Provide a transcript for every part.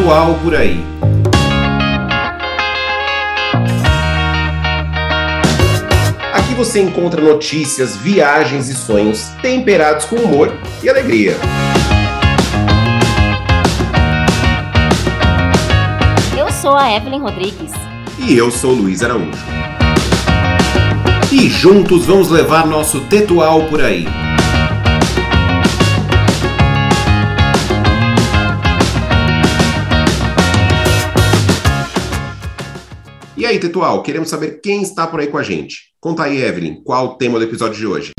Tetual por aí. Aqui você encontra notícias, viagens e sonhos temperados com humor e alegria. Eu sou a Evelyn Rodrigues. E eu sou Luiz Araújo. E juntos vamos levar nosso Tetual por aí. Aí, Tetual, queremos saber quem está por aí com a gente. Conta aí, Evelyn, qual o tema do episódio de hoje?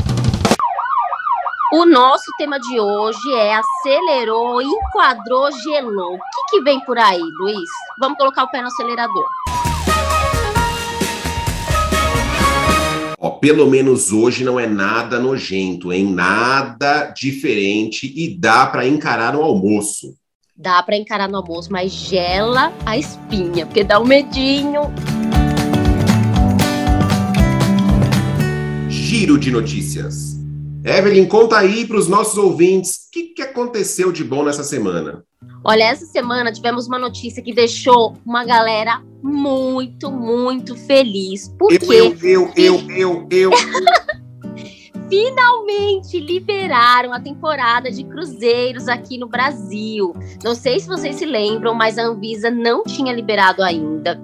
O nosso tema de hoje é acelerou, enquadrou, gelou. O que, que vem por aí, Luiz? Vamos colocar o pé no acelerador. Ó, pelo menos hoje não é nada nojento, hein? Nada diferente e dá para encarar no almoço. Dá para encarar no almoço, mas gela a espinha, porque dá um medinho. Giro de notícias. Evelyn, conta aí para os nossos ouvintes o que, que aconteceu de bom nessa semana. Olha, essa semana tivemos uma notícia que deixou uma galera muito, muito feliz. Porque eu, eu, eu, eu, eu, eu. finalmente liberaram a temporada de cruzeiros aqui no Brasil. Não sei se vocês se lembram, mas a Anvisa não tinha liberado ainda.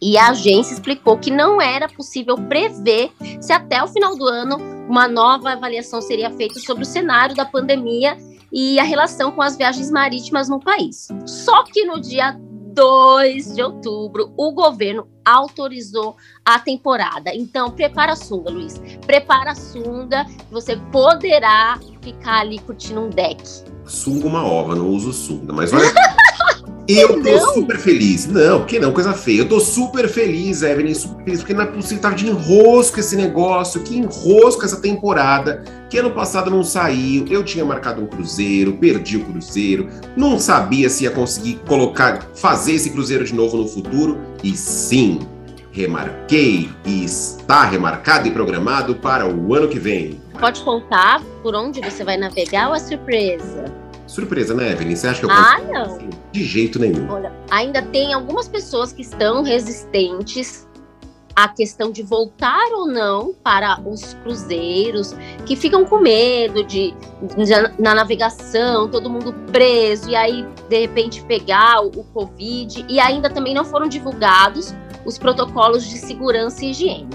E a agência explicou que não era possível prever se até o final do ano uma nova avaliação seria feita sobre o cenário da pandemia e a relação com as viagens marítimas no país. Só que no dia 2 de outubro, o governo autorizou a temporada. Então, prepara a sunga, Luiz. Prepara a sunga, você poderá ficar ali curtindo um deck. Sunga uma ova, não uso sunga, mas olha. Eu tô Não? super feliz. Não, que não, coisa feia. Eu tô super feliz, Evelyn, super feliz, porque não é possível, tava de enrosco esse negócio, que enrosco essa temporada, que ano passado não saiu, eu tinha marcado um cruzeiro, perdi o cruzeiro, não sabia se ia conseguir colocar, fazer esse cruzeiro de novo no futuro, e sim, remarquei e está remarcado e programado para o ano que vem. Pode contar por onde você vai navegar ou é surpresa? Surpresa, né, Evelyn? Você acha que eu Ah, não. De jeito nenhum. Olha, ainda tem algumas pessoas que estão resistentes à questão de voltar ou não para os cruzeiros, que ficam com medo de, de na navegação, todo mundo preso, e aí, de repente, pegar o, o Covid, e ainda também não foram divulgados os protocolos de segurança e higiene.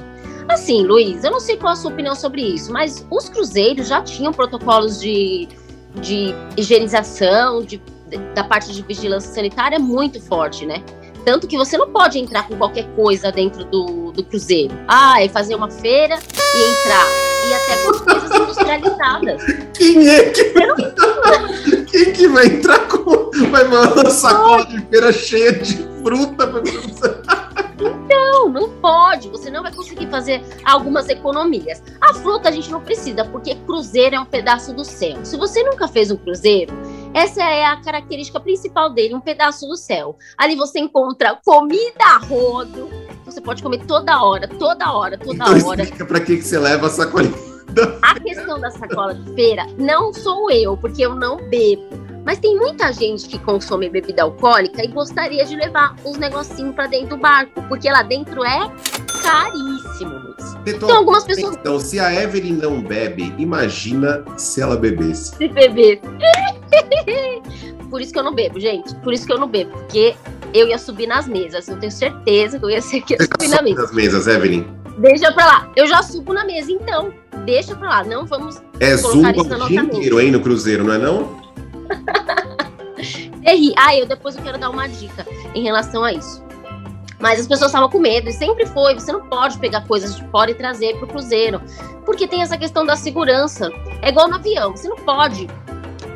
Assim, Luiz, eu não sei qual a sua opinião sobre isso, mas os cruzeiros já tinham protocolos de, de higienização, de da parte de vigilância sanitária é muito forte, né? Tanto que você não pode entrar com qualquer coisa dentro do, do cruzeiro. Ah, é fazer uma feira e entrar. E até com coisas industrializadas. Quem é que. Quem que vai entrar com. Vai mandar uma sacola de feira cheia de fruta pra Não, não pode. Você não vai conseguir fazer algumas economias. A fruta a gente não precisa, porque cruzeiro é um pedaço do céu. Se você nunca fez um cruzeiro, essa é a característica principal dele, um pedaço do céu. Ali você encontra comida a rodo. Você pode comer toda hora, toda hora, toda Então hora. explica pra que, que você leva a sacolinha. A questão da sacola de feira não sou eu, porque eu não bebo. Mas tem muita gente que consome bebida alcoólica e gostaria de levar uns negocinhos pra dentro do barco, porque lá dentro é caríssimo, Luiz. Então, algumas pessoas- Então, se a Evelyn não bebe, imagina se ela bebesse. Se beber. Por isso que eu não bebo, gente. Por isso que eu não bebo, porque eu ia subir nas mesas. Eu tenho certeza que eu ia ser que ia Você subir já na mesa. nas mesas, Evelyn. Deixa pra lá. Eu já subo na mesa, então. Deixa pra lá. Não vamos É zumba o dia inteiro, hein, no cruzeiro, não é não? terri. Ah, eu depois eu quero dar uma dica em relação a isso. Mas as pessoas estavam com medo, e sempre foi. Você não pode pegar coisas de fora e trazer pro cruzeiro. Porque tem essa questão da segurança. É igual no avião, você não pode.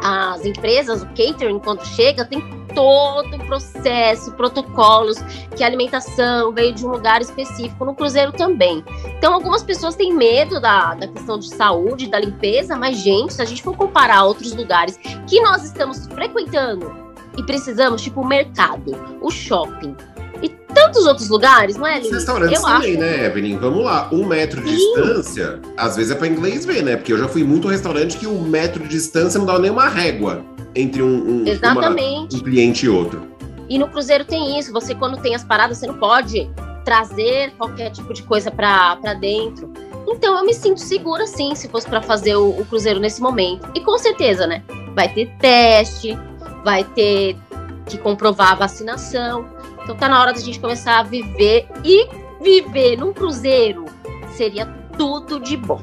As empresas, o catering, quando chega, tem todo o processo, protocolos, que a alimentação veio de um lugar específico, no cruzeiro também. Então, algumas pessoas têm medo da, da questão de saúde, da limpeza, mas, gente, se a gente for comparar outros lugares que nós estamos frequentando e precisamos, tipo o mercado, o shopping e tantos outros lugares, não é, Os restaurantes Eu também, acho. né, Evelyn? Vamos lá. Um metro de Sim. distância, às vezes é pra inglês ver, né? Porque eu já fui muito restaurante que o metro de distância não dava nem uma régua entre um, um, uma- um cliente e outro. E no cruzeiro tem isso, você quando tem as paradas, você não pode trazer qualquer tipo de coisa para dentro. Então eu me sinto segura sim, se fosse para fazer o, o, cruzeiro nesse momento. E com certeza, né? Vai ter teste, vai ter que comprovar a vacinação. Então tá na hora da gente começar a viver e viver num cruzeiro seria tudo de bom.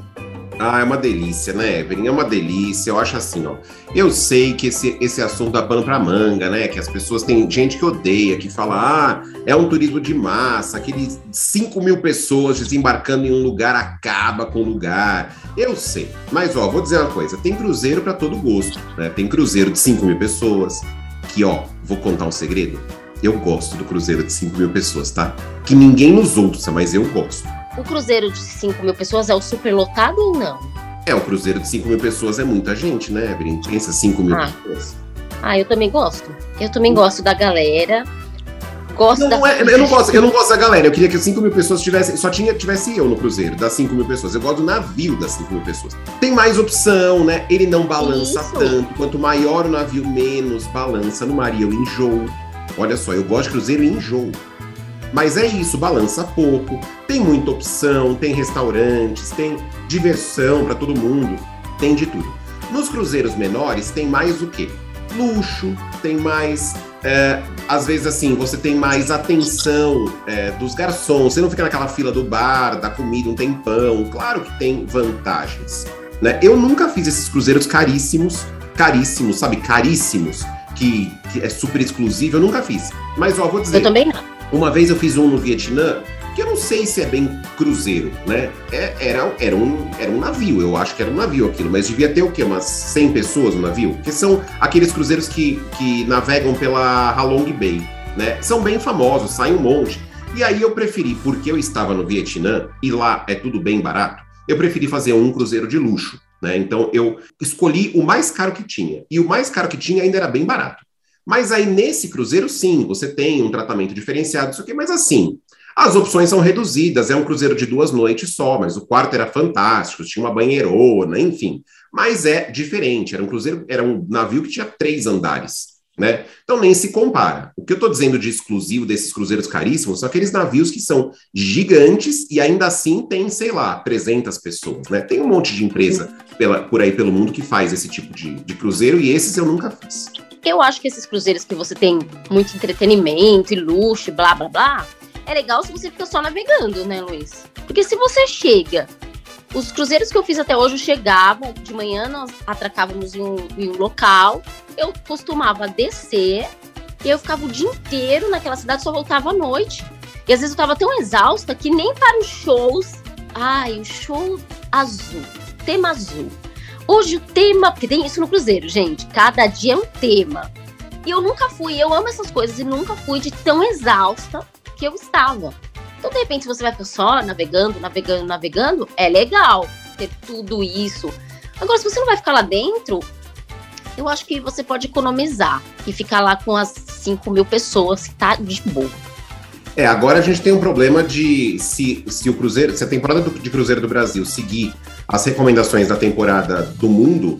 Ah, é uma delícia, né, Evelyn? É uma delícia. Eu acho assim, ó. Eu sei que esse, esse assunto dá pano pra manga, né? Que as pessoas têm gente que odeia, que fala, ah, é um turismo de massa, aqueles 5 mil pessoas desembarcando em um lugar acaba com o lugar. Eu sei. Mas, ó, vou dizer uma coisa: tem cruzeiro para todo gosto, né? Tem cruzeiro de 5 mil pessoas, que, ó, vou contar um segredo. Eu gosto do cruzeiro de 5 mil pessoas, tá? Que ninguém nos ouça, mas eu gosto. O cruzeiro de 5 mil pessoas é o super lotado ou não? É, o cruzeiro de 5 mil pessoas é muita gente, né, Evelyn? Pensa 5 mil ah. pessoas. Ah, eu também gosto. Eu também gosto da galera. Gosto não, da... Não é, eu, não gosto, eu não gosto da galera. Eu queria que 5 mil pessoas tivessem. Só tinha, tivesse eu no cruzeiro, das 5 mil pessoas. Eu gosto do navio das 5 mil pessoas. Tem mais opção, né? Ele não balança Isso. tanto. Quanto maior o navio, menos balança. No mar eu enjoo. Olha só, eu gosto de cruzeiro e enjoo. Mas é isso, balança pouco, tem muita opção, tem restaurantes, tem diversão para todo mundo, tem de tudo. Nos cruzeiros menores tem mais o quê? Luxo, tem mais. É, às vezes, assim, você tem mais atenção é, dos garçons, você não fica naquela fila do bar, da comida um tempão. Claro que tem vantagens. Né? Eu nunca fiz esses cruzeiros caríssimos, caríssimos, sabe? Caríssimos, que, que é super exclusivo, eu nunca fiz. Mas, ó, vou dizer. Eu também não. Uma vez eu fiz um no Vietnã, que eu não sei se é bem cruzeiro, né? É, era, era, um, era um navio, eu acho que era um navio aquilo, mas devia ter o quê? Umas 100 pessoas no navio? Que são aqueles cruzeiros que, que navegam pela Halong Bay, né? São bem famosos, saem um monte. E aí eu preferi, porque eu estava no Vietnã e lá é tudo bem barato, eu preferi fazer um cruzeiro de luxo, né? Então eu escolhi o mais caro que tinha. E o mais caro que tinha ainda era bem barato. Mas aí nesse cruzeiro, sim, você tem um tratamento diferenciado, isso aqui, mas assim, as opções são reduzidas, é um cruzeiro de duas noites só, mas o quarto era fantástico, tinha uma banheirona, enfim. Mas é diferente, era um cruzeiro, era um navio que tinha três andares. Né? Então nem se compara. O que eu estou dizendo de exclusivo desses cruzeiros caríssimos são aqueles navios que são gigantes e ainda assim tem, sei lá, 300 pessoas. Né? Tem um monte de empresa pela, por aí pelo mundo que faz esse tipo de, de cruzeiro e esses eu nunca fiz. Eu acho que esses cruzeiros que você tem muito entretenimento e luxo, blá blá blá, é legal se você fica só navegando, né, Luiz? Porque se você chega. Os cruzeiros que eu fiz até hoje chegavam, de manhã nós atracávamos em um, em um local, eu costumava descer, e eu ficava o dia inteiro naquela cidade, só voltava à noite. E às vezes eu tava tão exausta que nem para os shows. Ai, o show azul, tema azul. Hoje o tema, porque tem isso no Cruzeiro, gente, cada dia é um tema. E eu nunca fui, eu amo essas coisas e nunca fui de tão exausta que eu estava. Então, de repente, você vai ficar só navegando, navegando, navegando, é legal ter tudo isso. Agora, se você não vai ficar lá dentro, eu acho que você pode economizar e ficar lá com as 5 mil pessoas que tá de boa. É, agora a gente tem um problema de se, se o Cruzeiro, se a temporada do, de Cruzeiro do Brasil seguir as recomendações da temporada do mundo,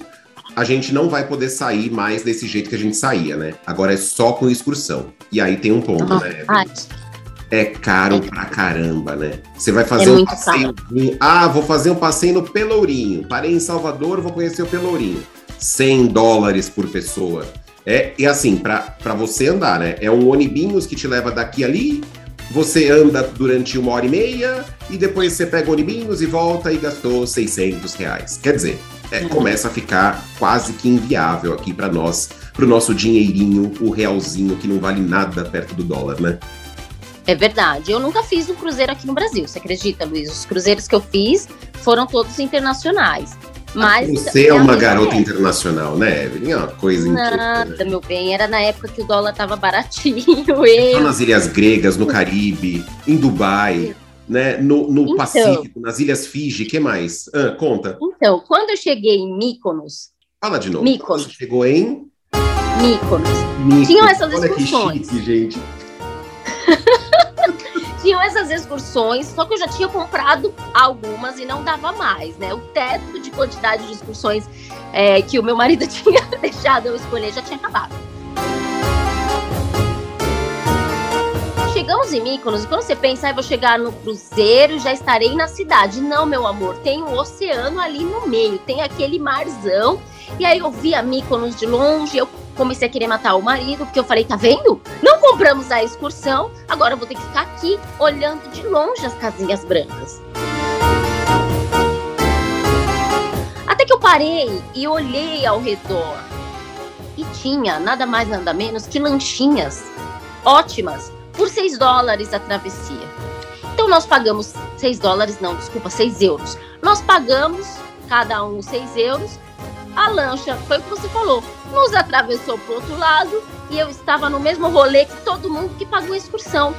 a gente não vai poder sair mais desse jeito que a gente saía, né? Agora é só com excursão. E aí tem um ponto, né? Ai. É caro pra caramba, né? Você vai fazer é um passeio. Caro. Ah, vou fazer um passeio no Pelourinho. Parei em Salvador, vou conhecer o Pelourinho. 100 dólares por pessoa. É, e assim, para você andar, né? É um onibinhos que te leva daqui ali, você anda durante uma hora e meia e depois você pega onibinhos e volta e gastou 600 reais. Quer dizer, é, uhum. começa a ficar quase que inviável aqui para nós, para o nosso dinheirinho, o realzinho que não vale nada perto do dólar, né? É verdade. Eu nunca fiz um cruzeiro aqui no Brasil, você acredita, Luiz? Os cruzeiros que eu fiz foram todos internacionais. Mas Você é uma garota é. internacional, né, Evelyn? É uma coisa Nada, incrível. meu bem. Era na época que o dólar tava baratinho. Eu. Nas ilhas gregas, no Caribe, em Dubai, né? No, no então, Pacífico, nas ilhas Fiji, que mais? Ah, conta. Então, quando eu cheguei em Mykonos. Fala de novo. Mykonos. Você chegou em Mykonos. Mykonos. Tinham essas Olha excursões. Que chique, gente. tinham essas excursões, só que eu já tinha comprado algumas e não dava mais, né? O teto de quantidade de excursões é, que o meu marido tinha deixado eu escolher já tinha acabado. Chegamos em Mykonos e quando você pensa, ah, vou chegar no cruzeiro, já estarei na cidade. Não, meu amor, tem um oceano ali no meio, tem aquele marzão. E aí eu vi a Mykonos de longe, eu comecei a querer matar o marido, porque eu falei, tá vendo? Não compramos a excursão, agora eu vou ter que ficar aqui olhando de longe as casinhas brancas. Até que eu parei e olhei ao redor. E tinha nada mais nada menos que lanchinhas ótimas por 6 dólares a travessia. Então nós pagamos 6 dólares, não, desculpa, 6 euros. Nós pagamos cada um 6 euros. A lancha, foi o que você falou, nos atravessou para outro lado e eu estava no mesmo rolê que todo mundo que pagou a excursão.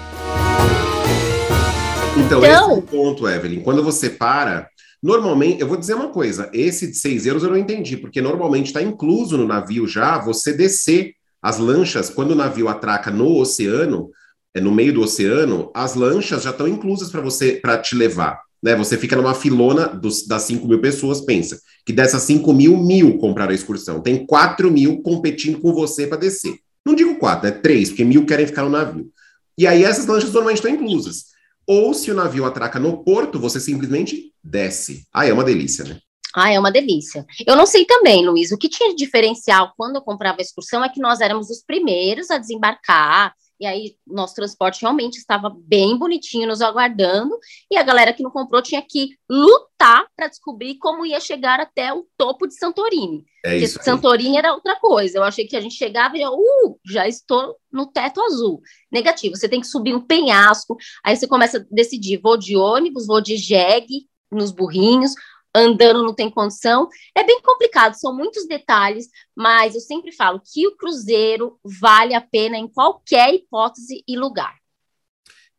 Então, então esse é o ponto, Evelyn. Quando você para, normalmente, eu vou dizer uma coisa: esse de 6 euros eu não entendi, porque normalmente está incluso no navio já você descer as lanchas, quando o navio atraca no oceano, é no meio do oceano, as lanchas já estão inclusas para você para te levar. Né? Você fica numa filona dos, das 5 mil pessoas, pensa que dessas 5 mil, mil compraram a excursão. Tem 4 mil competindo com você para descer. Não digo 4, é né? 3, porque mil querem ficar no navio. E aí essas lanchas normalmente estão inclusas. Ou se o navio atraca no porto, você simplesmente desce. Ah, é uma delícia, né? Ah, é uma delícia. Eu não sei também, Luiz, o que tinha de diferencial quando eu comprava a excursão é que nós éramos os primeiros a desembarcar, e aí nosso transporte realmente estava bem bonitinho nos aguardando, e a galera que não comprou tinha que lutar para descobrir como ia chegar até o topo de Santorini. É isso. Santorini era outra coisa. Eu achei que a gente chegava e já, uh, já estou no teto azul. Negativo, você tem que subir um penhasco, aí você começa a decidir, vou de ônibus, vou de jegue, nos burrinhos, andando não tem condição. É bem complicado, são muitos detalhes, mas eu sempre falo que o Cruzeiro vale a pena em qualquer hipótese e lugar.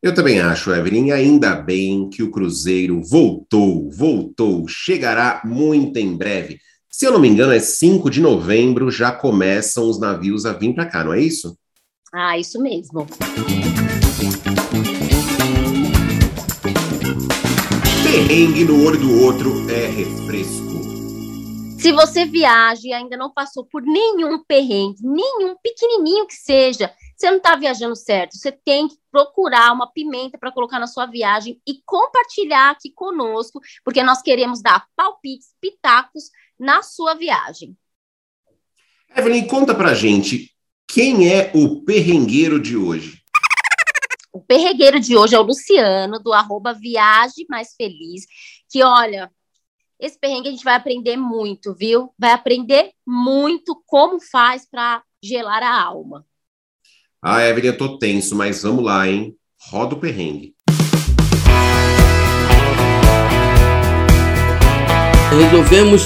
Eu também acho, Evelyn, ainda bem que o Cruzeiro voltou, voltou, chegará muito em breve. Se eu não me engano, é 5 de novembro, já começam os navios a vir para cá, não é isso? Ah, isso mesmo. Perrengue no olho do outro é refresco. Se você viaja e ainda não passou por nenhum perrengue, nenhum pequenininho que seja, você não está viajando certo. Você tem que procurar uma pimenta para colocar na sua viagem e compartilhar aqui conosco, porque nós queremos dar palpites, pitacos na sua viagem. Evelyn, conta pra gente quem é o perrengueiro de hoje. O perregueiro de hoje é o Luciano, do arroba Viagem Mais Feliz, que olha, esse perrengue a gente vai aprender muito, viu? Vai aprender muito como faz para gelar a alma. Ah, Evelyn, eu tô tenso, mas vamos lá, hein? Roda o perrengue. Resolvemos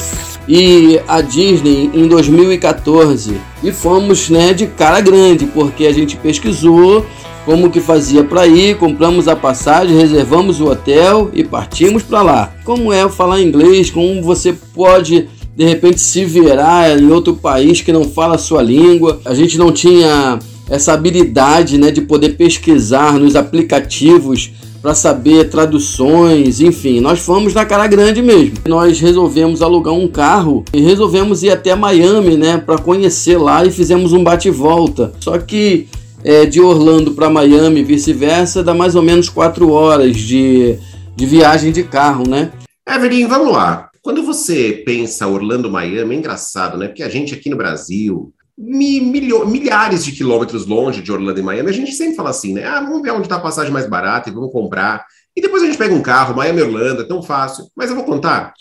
ir à Disney em 2014 e fomos né, de cara grande, porque a gente pesquisou como que fazia para ir, compramos a passagem, reservamos o hotel e partimos para lá. Como é falar inglês, como você pode de repente se virar em outro país que não fala a sua língua. A gente não tinha essa habilidade, né, de poder pesquisar nos aplicativos para saber traduções, enfim, nós fomos na cara grande mesmo. Nós resolvemos alugar um carro e resolvemos ir até Miami, né, para conhecer lá e fizemos um bate volta. Só que é, de Orlando para Miami, vice-versa, dá mais ou menos quatro horas de, de viagem de carro, né? Evelyn, vamos lá. Quando você pensa Orlando-Miami, é engraçado, né? Porque a gente aqui no Brasil, mi, milho, milhares de quilômetros longe de Orlando e Miami, a gente sempre fala assim, né? Ah, vamos ver onde está a passagem mais barata e vamos comprar. E depois a gente pega um carro, Miami-Orlando, é tão fácil. Mas eu vou contar.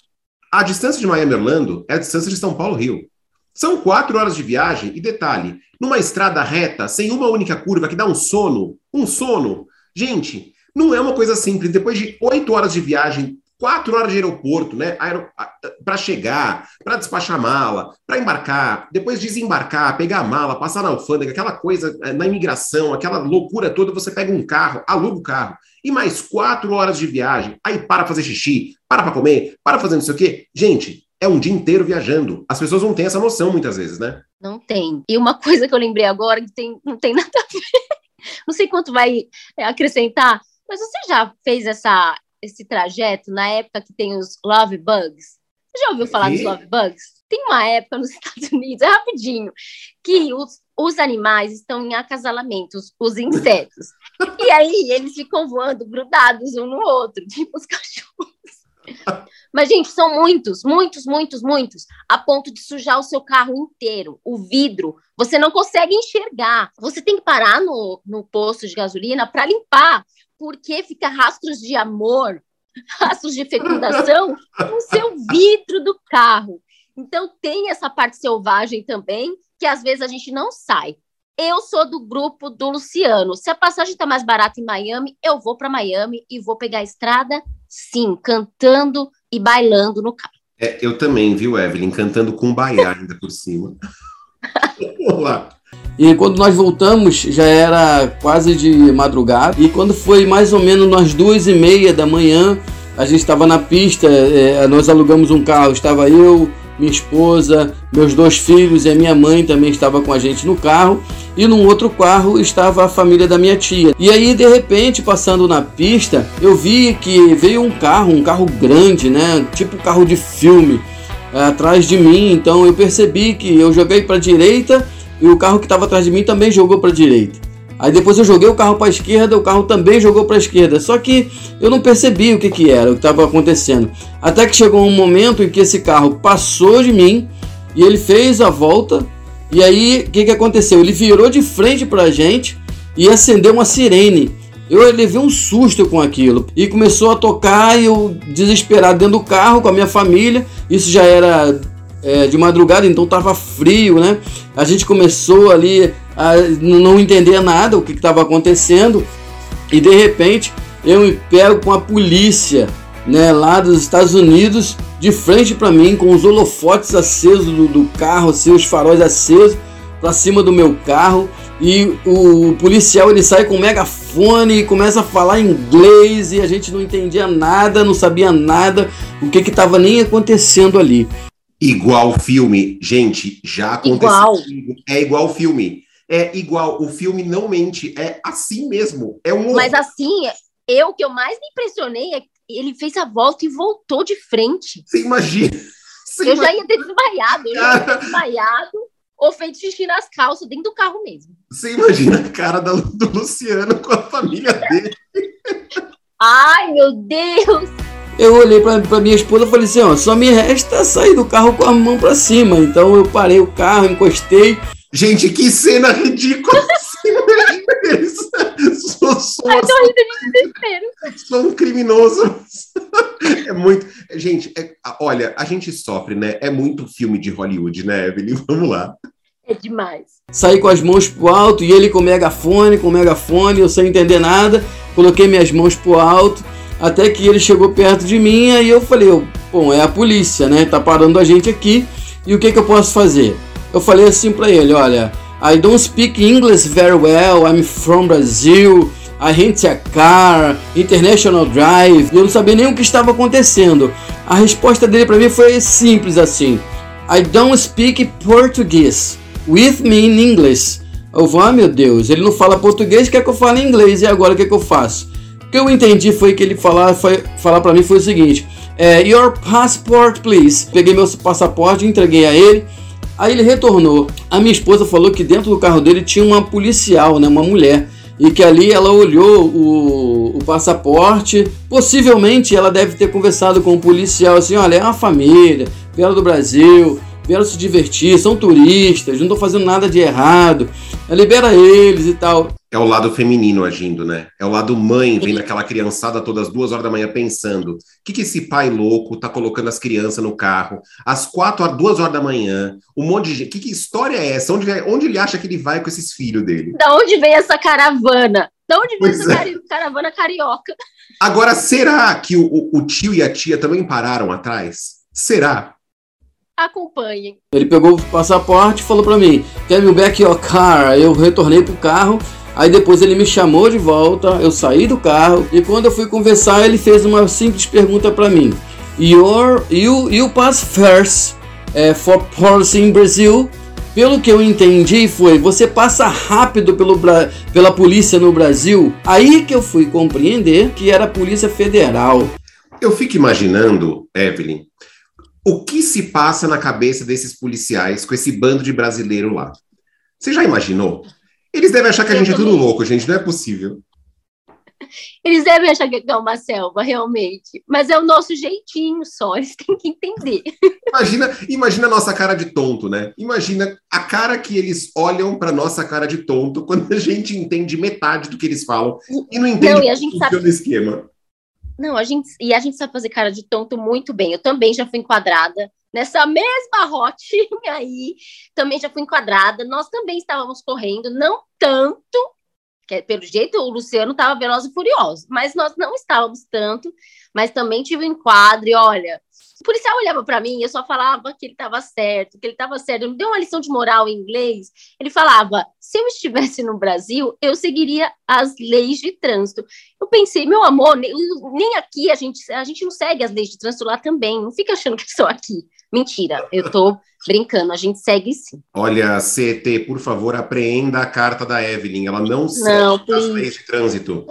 A distância de Miami-Orlando é a distância de São Paulo-Rio. São quatro horas de viagem e detalhe, numa estrada reta, sem uma única curva que dá um sono, um sono. Gente, não é uma coisa simples. Depois de oito horas de viagem, quatro horas de aeroporto, né? Aer... Para chegar, para despachar mala, para embarcar, depois desembarcar, pegar a mala, passar na alfândega, aquela coisa eh, na imigração, aquela loucura toda, você pega um carro, aluga o carro, e mais quatro horas de viagem, aí para fazer xixi, para para comer, para fazer não sei o quê. Gente, é um dia inteiro viajando. As pessoas não têm essa noção muitas vezes, né? Não tem. E uma coisa que eu lembrei agora, que tem, não tem nada a ver, não sei quanto vai é, acrescentar, mas você já fez essa, esse trajeto na época que tem os love bugs? Você já ouviu falar e? dos love bugs? Tem uma época nos Estados Unidos, é rapidinho, que os, os animais estão em acasalamento, os, os insetos. e E aí eles ficam voando grudados um no outro, tipo os cachorros. Mas, gente, são muitos, muitos, muitos, muitos, a ponto de sujar o seu carro inteiro, o vidro. Você não consegue enxergar. Você tem que parar no, no posto de gasolina para limpar, porque fica rastros de amor, rastros de fecundação no seu vidro do carro. Então, tem essa parte selvagem também, que às vezes a gente não sai. Eu sou do grupo do Luciano. Se a passagem está mais barata em Miami, eu vou para Miami e vou pegar a estrada, sim, cantando e bailando no carro. É, eu também, viu, Evelyn? Cantando com baiá ainda por cima. Vamos lá. E quando nós voltamos, já era quase de madrugada. E quando foi mais ou menos umas duas e meia da manhã, a gente estava na pista, é, nós alugamos um carro, estava eu, minha esposa, meus dois filhos e a minha mãe também estava com a gente no carro. E num outro carro estava a família da minha tia. E aí, de repente, passando na pista, eu vi que veio um carro, um carro grande, né? Tipo carro de filme, atrás de mim. Então eu percebi que eu joguei para a direita e o carro que estava atrás de mim também jogou para a direita. Aí depois eu joguei o carro para a esquerda, o carro também jogou para a esquerda. Só que eu não percebi o que, que era, o que estava acontecendo. Até que chegou um momento em que esse carro passou de mim e ele fez a volta. E aí o que, que aconteceu? Ele virou de frente para a gente e acendeu uma sirene. Eu levei um susto com aquilo e começou a tocar e eu desesperado dentro do carro com a minha família. Isso já era é, de madrugada, então estava frio, né? A gente começou ali a não entender nada o que estava acontecendo e de repente eu me pego com a polícia, né, lá dos Estados Unidos, de frente para mim com os holofotes acesos do, do carro, assim, os faróis acesos para cima do meu carro e o policial ele sai com um megafone e começa a falar inglês e a gente não entendia nada, não sabia nada, o que que estava nem acontecendo ali. Igual filme. Gente, já aconteceu. Igual. É igual filme. É igual. O filme não mente. É assim mesmo. É um. Mas assim, eu que eu mais me impressionei é que ele fez a volta e voltou de frente. Você imagina? Você eu imagina. já ia ter desmaiado. Eu já ia ter desmaiado ou feito xixi nas calças dentro do carro mesmo. Você imagina a cara do Luciano com a família dele. Ai, meu Deus! Eu olhei para minha esposa e falei assim: ó, só me resta sair do carro com a mão para cima. Então eu parei o carro, encostei. Gente, que cena ridícula! sou, sou, Ai, tô rindo de desespero. Sou um criminoso. É muito. Gente, é, olha, a gente sofre, né? É muito filme de Hollywood, né, Evelyn? Vamos lá. É demais. Saí com as mãos pro alto e ele com megafone, com megafone, eu sem entender nada. Coloquei minhas mãos pro alto até que ele chegou perto de mim, aí eu falei, bom, é a polícia, né? Tá parando a gente aqui. E o que que eu posso fazer? Eu falei assim para ele, olha, I don't speak English very well. I'm from Brazil. I rent a car, international drive. Eu não sabia nem o que estava acontecendo. A resposta dele para mim foi simples assim: I don't speak Portuguese. With me in English. Eu vou, ah, meu Deus, ele não fala português, quer que eu fale inglês e agora o que, que eu faço? O que eu entendi foi que ele falar, foi, falar para mim foi o seguinte: é, Your passport, please. Peguei meu passaporte, entreguei a ele. Aí ele retornou. A minha esposa falou que dentro do carro dele tinha uma policial, né, uma mulher. E que ali ela olhou o, o passaporte. Possivelmente ela deve ter conversado com o policial assim: olha, é uma família, vieram do Brasil, vieram se divertir, são turistas, não estão fazendo nada de errado, libera eles e tal. É o lado feminino agindo, né? É o lado mãe vendo aquela criançada todas as duas horas da manhã pensando: o que, que esse pai louco tá colocando as crianças no carro às quatro, às duas horas da manhã? Um monte de gente. Que, que história é essa? Onde, onde ele acha que ele vai com esses filhos dele? Da onde vem essa caravana? Da onde vem pois essa é. caravana carioca? Agora, será que o, o tio e a tia também pararam atrás? Será? acompanhem. Ele pegou o passaporte e falou para mim: Tell me back your car. Eu retornei pro carro. Aí depois ele me chamou de volta, eu saí do carro e quando eu fui conversar ele fez uma simples pergunta para mim: Your, you, you pass first uh, for policy in Brazil? Pelo que eu entendi foi, você passa rápido pelo, pela polícia no Brasil. Aí que eu fui compreender que era a Polícia Federal. Eu fico imaginando, Evelyn, o que se passa na cabeça desses policiais com esse bando de brasileiro lá? Você já imaginou? Eles devem achar que a gente é tudo louco, gente, não é possível. Eles devem achar que é uma selva, realmente. Mas é o nosso jeitinho só, eles têm que entender. Imagina, imagina a nossa cara de tonto, né? Imagina a cara que eles olham para nossa cara de tonto quando a gente entende metade do que eles falam e não entende não, e a gente sabe... o esquema. Não, a gente, e a gente sabe fazer cara de tonto muito bem. Eu também já fui enquadrada nessa mesma rotinha aí, também já fui enquadrada. Nós também estávamos correndo, não tanto, que pelo jeito o Luciano estava veloz e furioso, mas nós não estávamos tanto, mas também tive um enquadre, olha, o policial olhava para mim, eu só falava que ele estava certo, que ele estava certo. Ele me deu uma lição de moral em inglês. Ele falava: se eu estivesse no Brasil, eu seguiria as leis de trânsito. Eu pensei, meu amor, nem, nem aqui a gente, a gente não segue as leis de trânsito lá também. Não fica achando que só aqui. Mentira, eu tô brincando, a gente segue sim. Olha, CET, por favor, apreenda a carta da Evelyn. Ela não segue não, as leis de trânsito.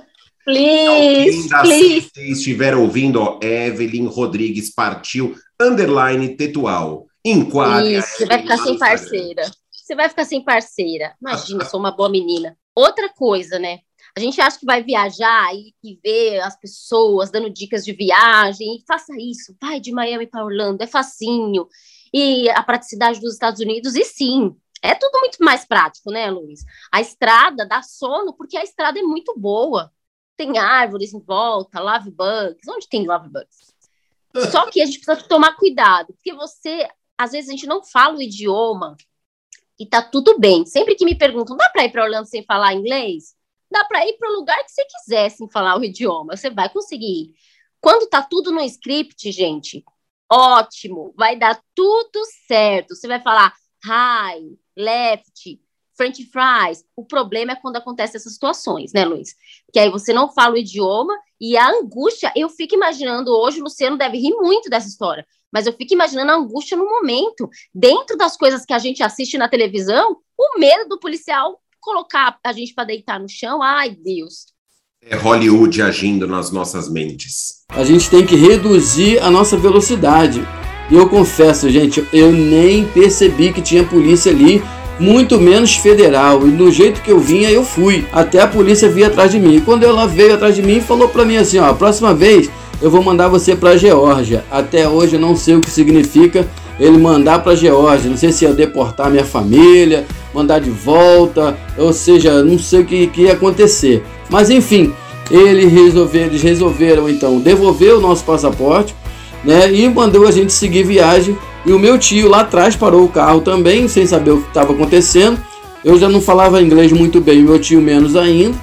Please, então, quem da estiver ouvindo, ó, Evelyn Rodrigues partiu, underline tetual. Enquadre. Isso, você vai ficar sem parceira. Você vai ficar sem parceira. Imagina, sou uma boa menina. Outra coisa, né? A gente acha que vai viajar e, e ver as pessoas dando dicas de viagem. E faça isso, vai de Miami para Orlando, é facinho. E a praticidade dos Estados Unidos, e sim, é tudo muito mais prático, né, Luiz? A estrada dá sono porque a estrada é muito boa tem árvores em volta, love bugs. Onde tem love bugs? Só que a gente precisa tomar cuidado, porque você, às vezes, a gente não fala o idioma e tá tudo bem. Sempre que me perguntam, dá para ir para Orlando sem falar inglês? Dá para ir para o lugar que você quiser sem falar o idioma, você vai conseguir. Quando tá tudo no script, gente, ótimo, vai dar tudo certo. Você vai falar hi, left, French fries. O problema é quando acontecem essas situações, né, Luiz? Que aí você não fala o idioma e a angústia. Eu fico imaginando hoje, o Luciano deve rir muito dessa história, mas eu fico imaginando a angústia no momento, dentro das coisas que a gente assiste na televisão, o medo do policial colocar a gente para deitar no chão. Ai, Deus. É Hollywood agindo nas nossas mentes. A gente tem que reduzir a nossa velocidade. E eu confesso, gente, eu nem percebi que tinha polícia ali muito menos federal. E do jeito que eu vinha, eu fui. Até a polícia vir atrás de mim. E quando ela veio atrás de mim, falou para mim assim: ó, a próxima vez eu vou mandar você para Geórgia. Até hoje eu não sei o que significa ele mandar para Geórgia. Não sei se ia deportar minha família, mandar de volta, ou seja, não sei o que, que ia acontecer. Mas enfim, ele resolver, eles resolveram então devolver o nosso passaporte, né? E mandou a gente seguir viagem e o meu tio lá atrás parou o carro também, sem saber o que estava acontecendo. Eu já não falava inglês muito bem, meu tio menos ainda.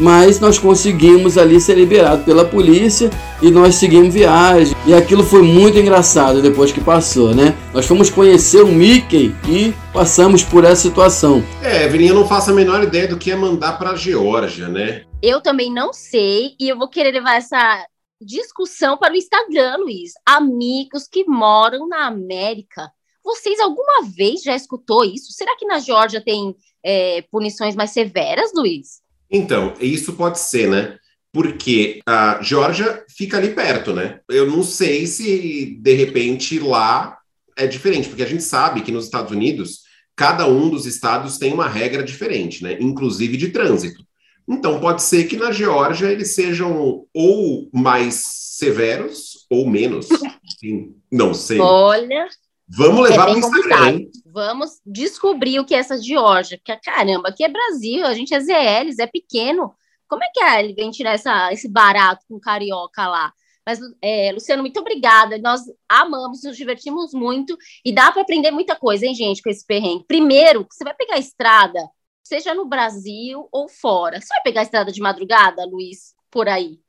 Mas nós conseguimos ali ser liberado pela polícia e nós seguimos viagem. E aquilo foi muito engraçado depois que passou, né? Nós fomos conhecer o Mickey e passamos por essa situação. É, Evelyn, eu não faço a menor ideia do que é mandar para a Geórgia, né? Eu também não sei e eu vou querer levar essa discussão para o Instagram, Luiz. Amigos que moram na América. Vocês alguma vez já escutou isso? Será que na Geórgia tem é, punições mais severas, Luiz? Então, isso pode ser, né? Porque a Geórgia fica ali perto, né? Eu não sei se de repente lá é diferente, porque a gente sabe que nos Estados Unidos cada um dos estados tem uma regra diferente, né? Inclusive de trânsito. Então, pode ser que na Geórgia eles sejam ou mais severos ou menos. Sim, não sei. Olha. Vamos levar é para o Instagram. Vamos descobrir o que é essa Geórgia. Porque, caramba, aqui é Brasil, a gente é ZLs, é pequeno. Como é que é ele vem tirar essa, esse barato com carioca lá? Mas, é, Luciano, muito obrigada. Nós amamos, nos divertimos muito e dá para aprender muita coisa, hein, gente, com esse perrengue. Primeiro, você vai pegar a estrada, seja no Brasil ou fora. Você vai pegar a estrada de madrugada, Luiz, por aí?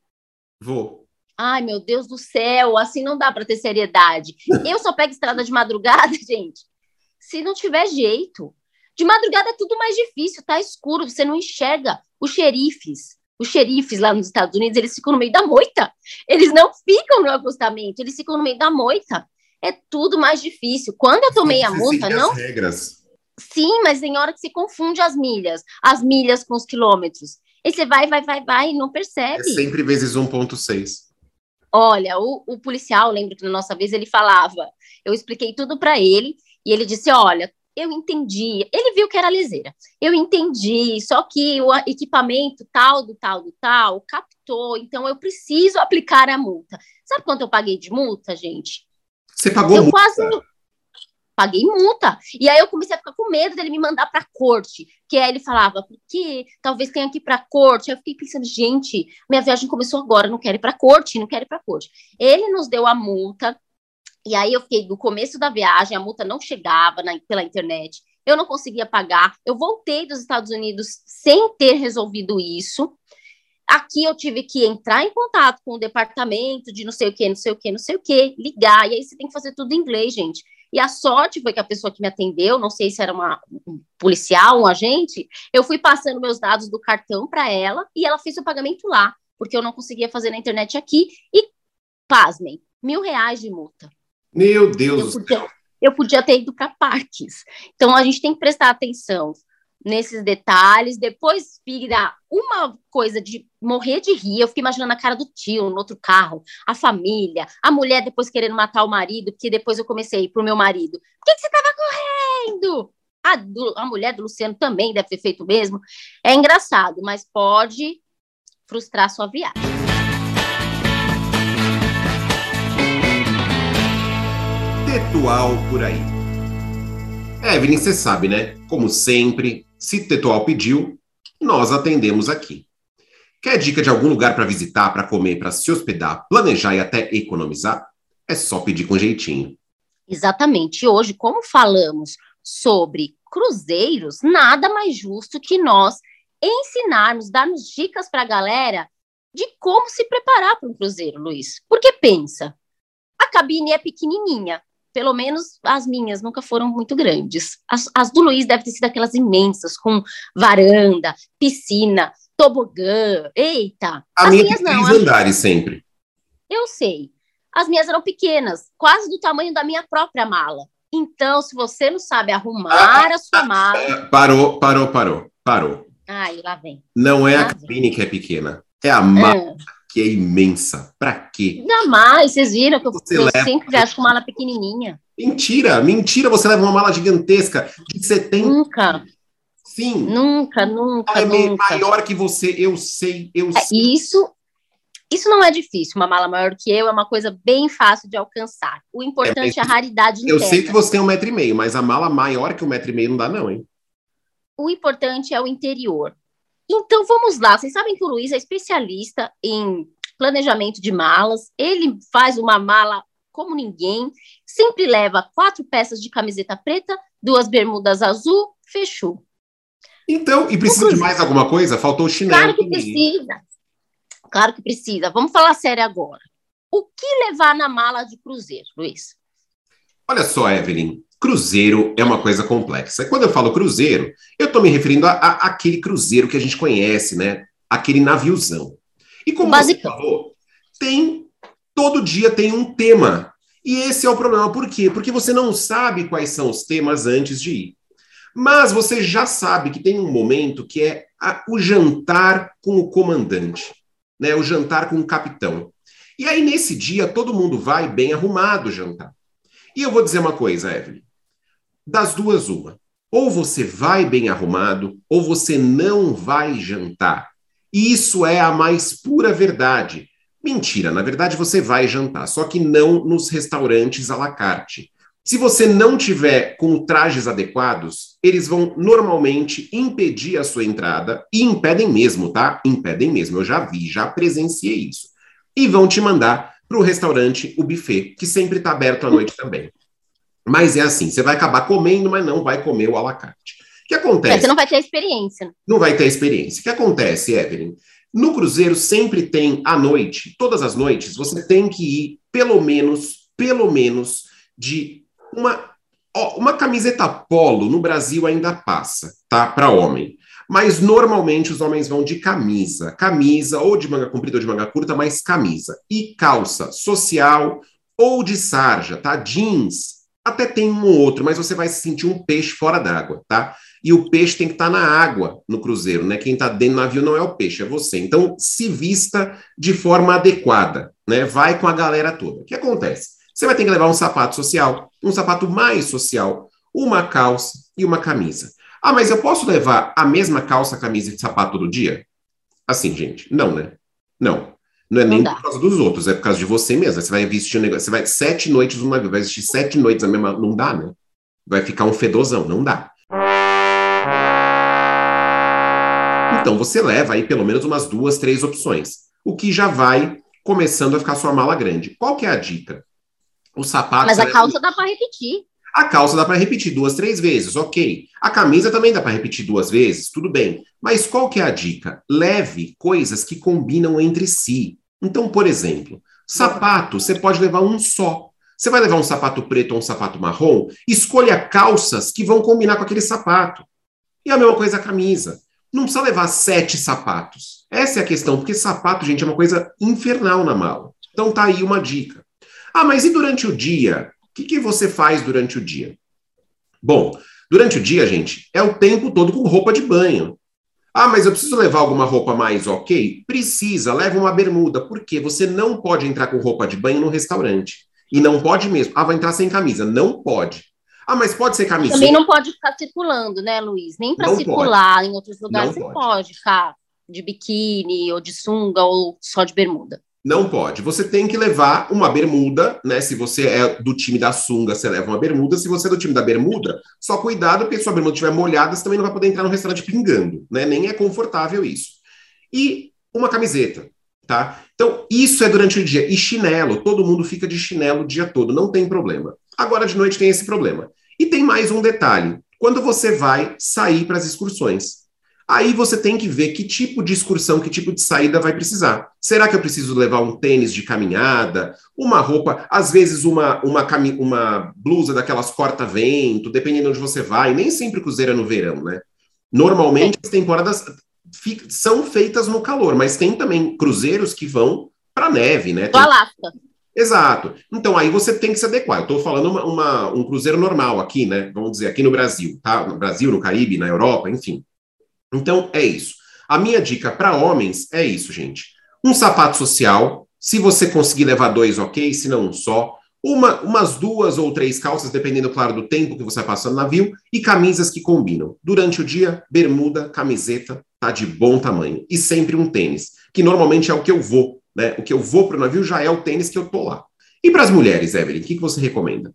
Vou. Ai, meu Deus do céu, assim não dá para ter seriedade. Eu só pego estrada de madrugada, gente, se não tiver jeito. De madrugada é tudo mais difícil, tá escuro, você não enxerga os xerifes. Os xerifes lá nos Estados Unidos, eles ficam no meio da moita. Eles não ficam no acostamento, eles ficam no meio da moita. É tudo mais difícil. Quando eu tomei a multa, não. Regras. Sim, mas tem hora que se confunde as milhas, as milhas com os quilômetros. E você vai, vai, vai, vai e não percebe. É sempre vezes 1,6. Olha, o, o policial, lembro que na nossa vez ele falava, eu expliquei tudo para ele e ele disse: olha, eu entendi. Ele viu que era leseira. Eu entendi, só que o equipamento tal, do tal, do tal, captou, então eu preciso aplicar a multa. Sabe quanto eu paguei de multa, gente? Você pagou eu multa? quase paguei multa. E aí eu comecei a ficar com medo dele me mandar para corte, que aí ele falava que talvez tenha que ir para corte. Aí eu fiquei pensando, gente, minha viagem começou agora, não quero ir para corte, não quero ir para corte. Ele nos deu a multa. E aí eu fiquei no começo da viagem, a multa não chegava na, pela internet. Eu não conseguia pagar. Eu voltei dos Estados Unidos sem ter resolvido isso. Aqui eu tive que entrar em contato com o departamento de não sei o que, não sei o que, não sei o que, ligar. E aí você tem que fazer tudo em inglês, gente. E a sorte foi que a pessoa que me atendeu, não sei se era uma um policial, um agente, eu fui passando meus dados do cartão para ela e ela fez o pagamento lá, porque eu não conseguia fazer na internet aqui. E, pasmem, mil reais de multa. Meu Deus. Eu podia, eu podia ter ido para parques. Então a gente tem que prestar atenção nesses detalhes. Depois vira uma coisa de morrer de rir. Eu fiquei imaginando a cara do tio no outro carro, a família, a mulher depois querendo matar o marido, porque depois eu comecei pro meu marido. Por que, que você estava correndo? A, do, a mulher do Luciano também deve ter feito o mesmo. É engraçado, mas pode frustrar sua viagem. Tetual por aí. É, Evelyn, você sabe, né? Como sempre, se Tetual pediu, nós atendemos aqui. Quer dica de algum lugar para visitar, para comer, para se hospedar, planejar e até economizar? É só pedir com jeitinho. Exatamente. Hoje, como falamos sobre cruzeiros, nada mais justo que nós ensinarmos, darmos dicas para a galera de como se preparar para um cruzeiro, Luiz. Porque pensa, a cabine é pequenininha, pelo menos as minhas nunca foram muito grandes. As, as do Luiz devem ter sido aquelas imensas, com varanda, piscina, tobogã. Eita! A as minha minhas não. Três andares sempre. Eu sei. As minhas eram pequenas, quase do tamanho da minha própria mala. Então, se você não sabe arrumar ah, a sua mala. Ah, parou, parou, parou, parou. Ai, lá vem. Não é lá a cabine que é pequena, é a mala. Ah que é imensa. Pra quê? Jamais, vocês viram que eu, eu leva... sempre acho uma mala pequenininha. Mentira, mentira, você leva uma mala gigantesca de 70. Nunca. Sim. Nunca, nunca, Ela é nunca. maior que você, eu sei, eu é, sei. Isso, isso não é difícil, uma mala maior que eu é uma coisa bem fácil de alcançar. O importante é, é a raridade Eu sei que você tem um metro e meio, mas a mala maior que um metro e meio não dá não, hein? O importante é o interior. Então vamos lá. Vocês sabem que o Luiz é especialista em planejamento de malas. Ele faz uma mala como ninguém. Sempre leva quatro peças de camiseta preta, duas bermudas azul, fechou. Então, e precisa de mais alguma coisa? Faltou o chinelo. Claro que precisa. Claro que precisa. Vamos falar sério agora. O que levar na mala de cruzeiro, Luiz? Olha só, Evelyn. Cruzeiro é uma coisa complexa. Quando eu falo cruzeiro, eu estou me referindo a, a, aquele cruzeiro que a gente conhece, né? Aquele naviozão. E como você falou, tem todo dia tem um tema. E esse é o problema. Por quê? Porque você não sabe quais são os temas antes de ir. Mas você já sabe que tem um momento que é a, o jantar com o comandante, né? O jantar com o capitão. E aí nesse dia todo mundo vai bem arrumado jantar. E eu vou dizer uma coisa, Evelyn. Das duas, uma. Ou você vai bem arrumado, ou você não vai jantar. E isso é a mais pura verdade. Mentira, na verdade você vai jantar, só que não nos restaurantes à la carte. Se você não tiver com trajes adequados, eles vão normalmente impedir a sua entrada e impedem mesmo, tá? Impedem mesmo. Eu já vi, já presenciei isso. E vão te mandar para o restaurante, o buffet, que sempre está aberto à noite também. Mas é assim, você vai acabar comendo, mas não vai comer o à la carte. O que acontece? Você não vai ter experiência. Não vai ter experiência. O que acontece, Evelyn? No cruzeiro sempre tem à noite, todas as noites, você tem que ir pelo menos, pelo menos de uma uma camiseta polo no Brasil ainda passa, tá? Para homem. Mas normalmente os homens vão de camisa, camisa ou de manga comprida ou de manga curta, mas camisa e calça social ou de sarja, tá? Jeans até tem um ou outro, mas você vai se sentir um peixe fora d'água, tá? E o peixe tem que estar tá na água no cruzeiro, né? Quem está dentro do navio não é o peixe, é você. Então, se vista de forma adequada, né? Vai com a galera toda. O que acontece? Você vai ter que levar um sapato social, um sapato mais social, uma calça, e uma camisa. Ah, mas eu posso levar a mesma calça, camisa e sapato todo dia? Assim, gente, não, né? Não. Não é nem por causa dos outros, é por causa de você mesmo. Você vai vestir um negócio, você vai sete noites numa vai vestir sete noites a mesma. Não dá, né? Vai ficar um fedozão, não dá. Então você leva aí pelo menos umas duas, três opções. O que já vai começando a ficar sua mala grande. Qual que é a dica? O sapato. Mas a calça dá para repetir. A calça dá para repetir duas, três vezes, ok. A camisa também dá para repetir duas vezes, tudo bem. Mas qual que é a dica? Leve coisas que combinam entre si. Então, por exemplo, sapato, você pode levar um só. Você vai levar um sapato preto ou um sapato marrom? Escolha calças que vão combinar com aquele sapato. E a mesma coisa a camisa. Não precisa levar sete sapatos. Essa é a questão, porque sapato, gente, é uma coisa infernal na mala. Então tá aí uma dica. Ah, mas e durante o dia? O que, que você faz durante o dia? Bom, durante o dia, gente, é o tempo todo com roupa de banho. Ah, mas eu preciso levar alguma roupa mais ok? Precisa, leva uma bermuda, porque você não pode entrar com roupa de banho no restaurante. E não pode mesmo. Ah, vai entrar sem camisa. Não pode. Ah, mas pode ser camisa. Também não pode ficar circulando, né, Luiz? Nem para circular pode. em outros lugares não você pode. pode ficar de biquíni ou de sunga ou só de bermuda. Não pode. Você tem que levar uma bermuda, né? Se você é do time da sunga, você leva uma bermuda. Se você é do time da bermuda, só cuidado, porque se sua bermuda estiver molhada, você também não vai poder entrar no restaurante pingando, né? Nem é confortável isso. E uma camiseta, tá? Então, isso é durante o dia. E chinelo, todo mundo fica de chinelo o dia todo, não tem problema. Agora de noite tem esse problema. E tem mais um detalhe. Quando você vai sair para as excursões, Aí você tem que ver que tipo de excursão, que tipo de saída vai precisar. Será que eu preciso levar um tênis de caminhada, uma roupa, às vezes uma, uma, uma blusa daquelas corta-vento, dependendo de onde você vai. Nem sempre cruzeiro é no verão, né? Normalmente as temporadas são feitas no calor, mas tem também cruzeiros que vão para neve, né? Tem... Alasca. Exato. Então aí você tem que se adequar. Eu estou falando uma, uma, um cruzeiro normal aqui, né? Vamos dizer, aqui no Brasil, tá? No Brasil, no Caribe, na Europa, enfim. Então, é isso. A minha dica para homens é isso, gente. Um sapato social, se você conseguir levar dois, ok, se não um só. Uma, umas duas ou três calças, dependendo, claro, do tempo que você vai passar no navio, e camisas que combinam. Durante o dia, bermuda, camiseta, tá de bom tamanho. E sempre um tênis, que normalmente é o que eu vou, né? O que eu vou para o navio já é o tênis que eu tô lá. E para as mulheres, Evelyn, o que, que você recomenda?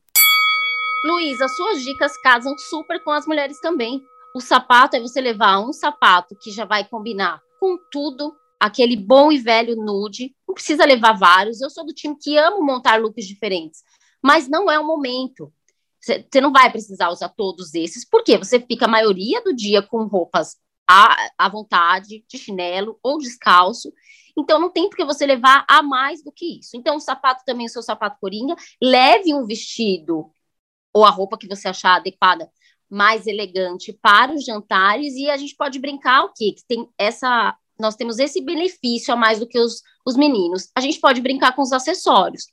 Luiz, as suas dicas casam super com as mulheres também. O sapato é você levar um sapato que já vai combinar com tudo, aquele bom e velho nude. Não precisa levar vários. Eu sou do time que amo montar looks diferentes, mas não é o momento. Você não vai precisar usar todos esses, porque você fica a maioria do dia com roupas à, à vontade, de chinelo ou descalço. Então não tem por que você levar a mais do que isso. Então o sapato também, o seu sapato coringa, leve um vestido ou a roupa que você achar adequada mais elegante para os jantares e a gente pode brincar o quê? Que tem essa nós temos esse benefício a mais do que os, os meninos. A gente pode brincar com os acessórios.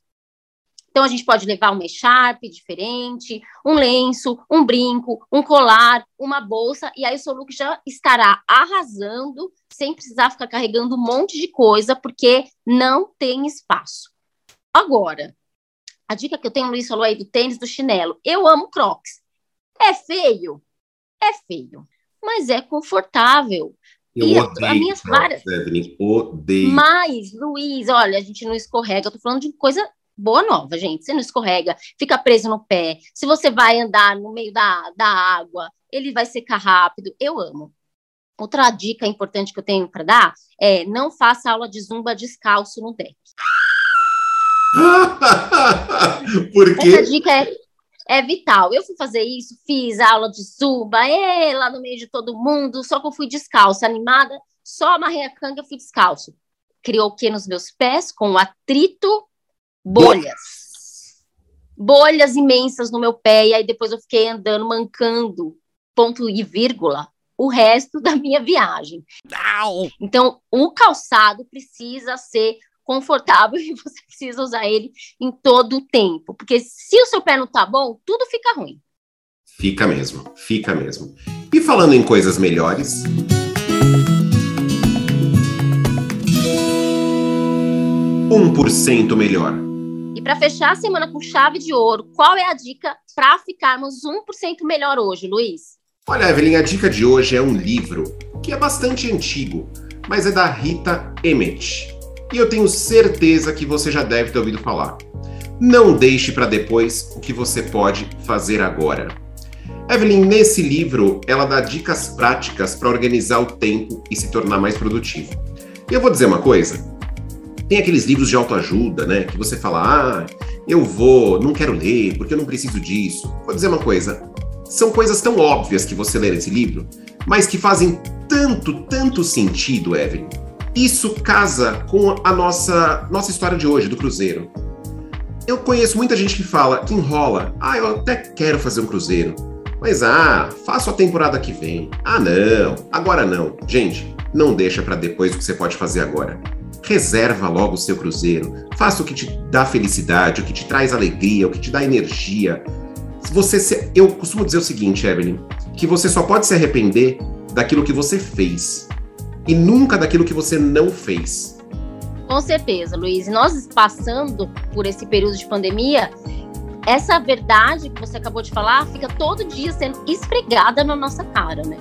Então a gente pode levar uma echarpe diferente, um lenço, um brinco, um colar, uma bolsa e aí o seu look já estará arrasando sem precisar ficar carregando um monte de coisa porque não tem espaço. Agora, a dica que eu tenho, Luiz falou aí do tênis, do chinelo. Eu amo Crocs. É feio? É feio. Mas é confortável. Eu e odeio, as minhas várias. Evelyn, odeio. Mas, Luiz, olha, a gente não escorrega. Eu tô falando de coisa boa nova, gente. Você não escorrega, fica preso no pé. Se você vai andar no meio da, da água, ele vai secar rápido. Eu amo. Outra dica importante que eu tenho para dar é não faça aula de zumba descalço no deck. Por quê? Essa dica é é vital. Eu fui fazer isso, fiz aula de zumba, é, lá no meio de todo mundo, só que eu fui descalça, animada, só amarrei a canga, fui descalço. Criou o que nos meus pés? Com atrito, bolhas. Bolhas imensas no meu pé, e aí depois eu fiquei andando, mancando, ponto e vírgula, o resto da minha viagem. Então, o calçado precisa ser confortável e você precisa usar ele em todo o tempo. Porque se o seu pé não tá bom, tudo fica ruim. Fica mesmo, fica mesmo. E falando em coisas melhores. Um por cento melhor. E para fechar a semana com chave de ouro, qual é a dica para ficarmos 1% melhor hoje, Luiz? Olha, Evelyn, a dica de hoje é um livro que é bastante antigo, mas é da Rita Emmett. E eu tenho certeza que você já deve ter ouvido falar. Não deixe para depois o que você pode fazer agora. Evelyn, nesse livro, ela dá dicas práticas para organizar o tempo e se tornar mais produtivo. E eu vou dizer uma coisa: tem aqueles livros de autoajuda, né? Que você fala, ah, eu vou, não quero ler, porque eu não preciso disso. Vou dizer uma coisa: são coisas tão óbvias que você lê nesse livro, mas que fazem tanto, tanto sentido, Evelyn. Isso casa com a nossa, nossa história de hoje, do Cruzeiro. Eu conheço muita gente que fala, que enrola. Ah, eu até quero fazer um Cruzeiro. Mas ah, faço a temporada que vem. Ah, não, agora não. Gente, não deixa para depois o que você pode fazer agora. Reserva logo o seu cruzeiro. Faça o que te dá felicidade, o que te traz alegria, o que te dá energia. Você se... eu costumo dizer o seguinte, Evelyn, que você só pode se arrepender daquilo que você fez e nunca daquilo que você não fez. Com certeza, Luiz. Nós passando por esse período de pandemia, essa verdade que você acabou de falar fica todo dia sendo esfregada na nossa cara, né?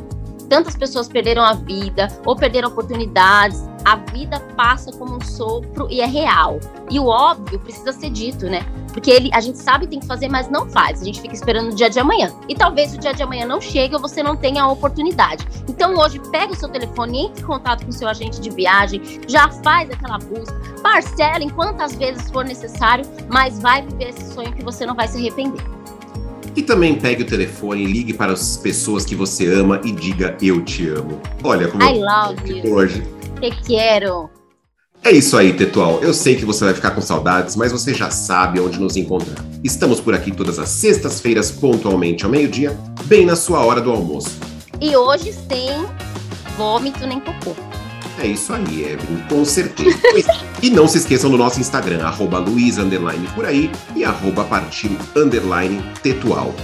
Tantas pessoas perderam a vida ou perderam oportunidades. A vida passa como um sopro e é real. E o óbvio precisa ser dito, né? Porque ele, a gente sabe que tem que fazer, mas não faz. A gente fica esperando o dia de amanhã. E talvez o dia de amanhã não chegue ou você não tenha a oportunidade. Então hoje pega o seu telefone, entre em contato com o seu agente de viagem, já faz aquela busca, parcela em quantas vezes for necessário, mas vai viver esse sonho que você não vai se arrepender. E também pegue o telefone, ligue para as pessoas que você ama e diga eu te amo. Olha como I love you. hoje. Te quero. É isso aí, Tetual. Eu sei que você vai ficar com saudades, mas você já sabe onde nos encontrar. Estamos por aqui todas as sextas-feiras, pontualmente ao meio-dia, bem na sua hora do almoço. E hoje sem vômito nem cocô. É isso aí, Evelyn, com certeza. e não se esqueçam do nosso Instagram, arroba Luiz, por aí, e arroba tetual.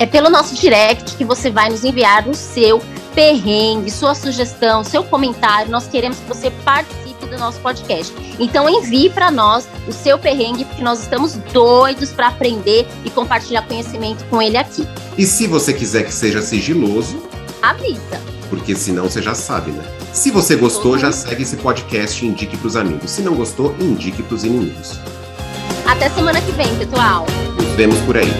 É pelo nosso direct que você vai nos enviar o seu perrengue, sua sugestão, seu comentário. Nós queremos que você participe do nosso podcast. Então envie para nós o seu perrengue, porque nós estamos doidos para aprender e compartilhar conhecimento com ele aqui. E se você quiser que seja sigiloso, avisa. Porque senão você já sabe, né? Se você gostou, já segue esse podcast e indique pros amigos. Se não gostou, indique pros inimigos. Até semana que vem, pessoal. Nos vemos por aí.